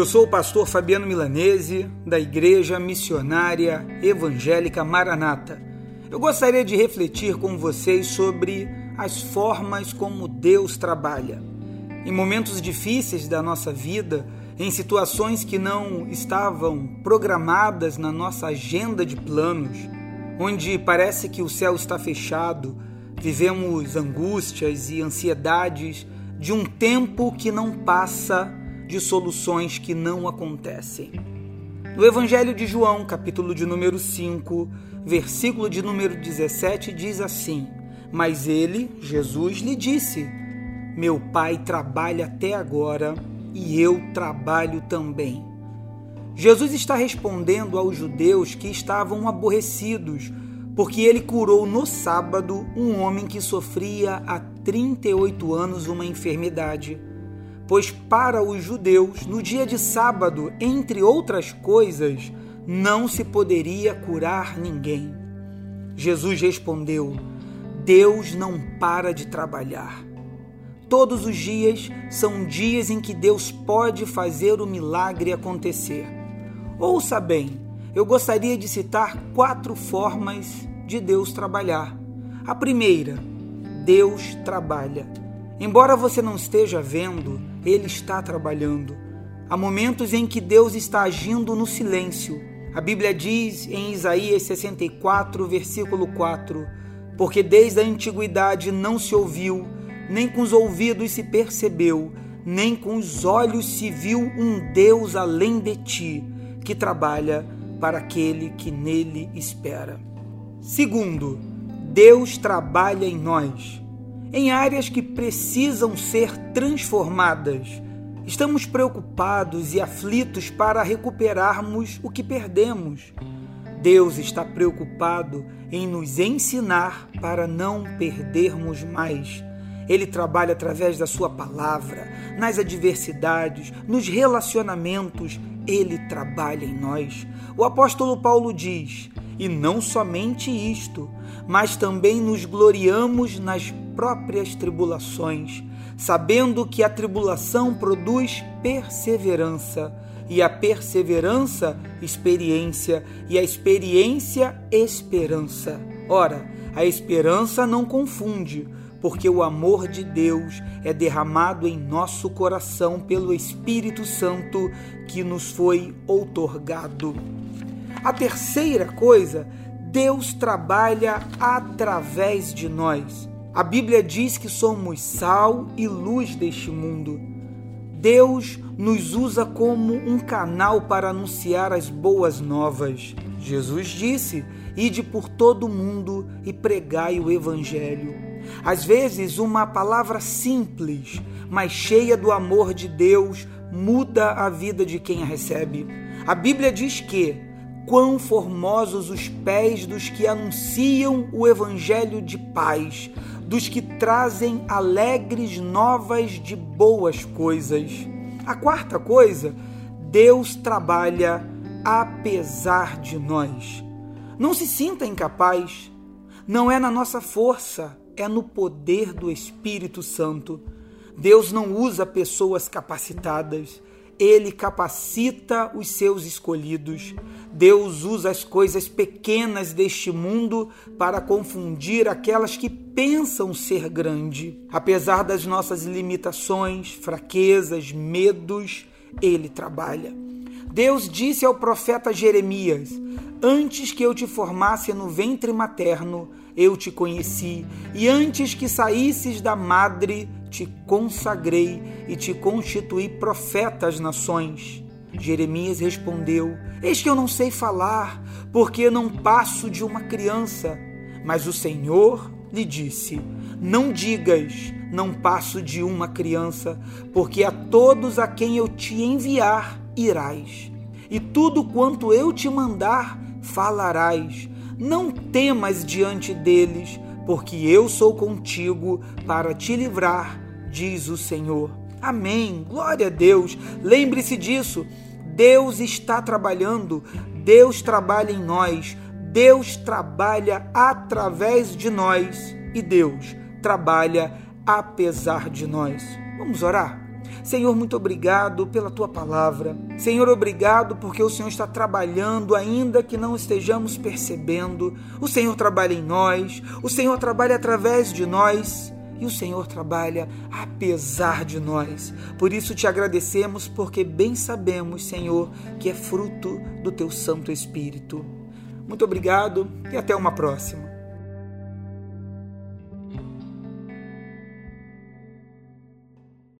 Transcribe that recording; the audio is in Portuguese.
Eu sou o pastor Fabiano Milanese, da Igreja Missionária Evangélica Maranata. Eu gostaria de refletir com vocês sobre as formas como Deus trabalha. Em momentos difíceis da nossa vida, em situações que não estavam programadas na nossa agenda de planos, onde parece que o céu está fechado, vivemos angústias e ansiedades de um tempo que não passa de soluções que não acontecem. No Evangelho de João, capítulo de número 5, versículo de número 17, diz assim: Mas ele, Jesus, lhe disse: Meu pai trabalha até agora e eu trabalho também. Jesus está respondendo aos judeus que estavam aborrecidos porque ele curou no sábado um homem que sofria há 38 anos uma enfermidade. Pois para os judeus, no dia de sábado, entre outras coisas, não se poderia curar ninguém. Jesus respondeu: Deus não para de trabalhar. Todos os dias são dias em que Deus pode fazer o milagre acontecer. Ouça bem, eu gostaria de citar quatro formas de Deus trabalhar. A primeira, Deus trabalha. Embora você não esteja vendo, Ele está trabalhando. Há momentos em que Deus está agindo no silêncio. A Bíblia diz em Isaías 64, versículo 4: Porque desde a antiguidade não se ouviu, nem com os ouvidos se percebeu, nem com os olhos se viu um Deus além de ti, que trabalha para aquele que nele espera. Segundo, Deus trabalha em nós, em áreas que precisam ser transformadas. Estamos preocupados e aflitos para recuperarmos o que perdemos. Deus está preocupado em nos ensinar para não perdermos mais. Ele trabalha através da Sua palavra, nas adversidades, nos relacionamentos. Ele trabalha em nós. O apóstolo Paulo diz: e não somente isto, mas também nos gloriamos nas próprias tribulações, sabendo que a tribulação produz perseverança, e a perseverança, experiência, e a experiência, esperança. Ora, a esperança não confunde, porque o amor de Deus é derramado em nosso coração pelo Espírito Santo que nos foi outorgado. A terceira coisa, Deus trabalha através de nós. A Bíblia diz que somos sal e luz deste mundo. Deus nos usa como um canal para anunciar as boas novas. Jesus disse: Ide por todo o mundo e pregai o Evangelho. Às vezes, uma palavra simples, mas cheia do amor de Deus, muda a vida de quem a recebe. A Bíblia diz que quão formosos os pés dos que anunciam o evangelho de paz, dos que trazem alegres novas de boas coisas. A quarta coisa, Deus trabalha apesar de nós. Não se sinta incapaz. Não é na nossa força, é no poder do Espírito Santo. Deus não usa pessoas capacitadas, ele capacita os seus escolhidos. Deus usa as coisas pequenas deste mundo para confundir aquelas que pensam ser grande. Apesar das nossas limitações, fraquezas, medos, ele trabalha. Deus disse ao profeta Jeremias: Antes que eu te formasse no ventre materno, eu te conheci, e antes que saísses da madre, te consagrei e te constituí profeta às nações. Jeremias respondeu: Eis que eu não sei falar, porque não passo de uma criança. Mas o Senhor lhe disse: Não digas, não passo de uma criança, porque a todos a quem eu te enviar irás, e tudo quanto eu te mandar falarás. Não temas diante deles, porque eu sou contigo para te livrar, diz o Senhor. Amém. Glória a Deus. Lembre-se disso. Deus está trabalhando, Deus trabalha em nós, Deus trabalha através de nós e Deus trabalha apesar de nós. Vamos orar? Senhor, muito obrigado pela tua palavra. Senhor, obrigado porque o Senhor está trabalhando, ainda que não estejamos percebendo. O Senhor trabalha em nós, o Senhor trabalha através de nós e o Senhor trabalha apesar de nós. Por isso te agradecemos, porque bem sabemos, Senhor, que é fruto do teu Santo Espírito. Muito obrigado e até uma próxima.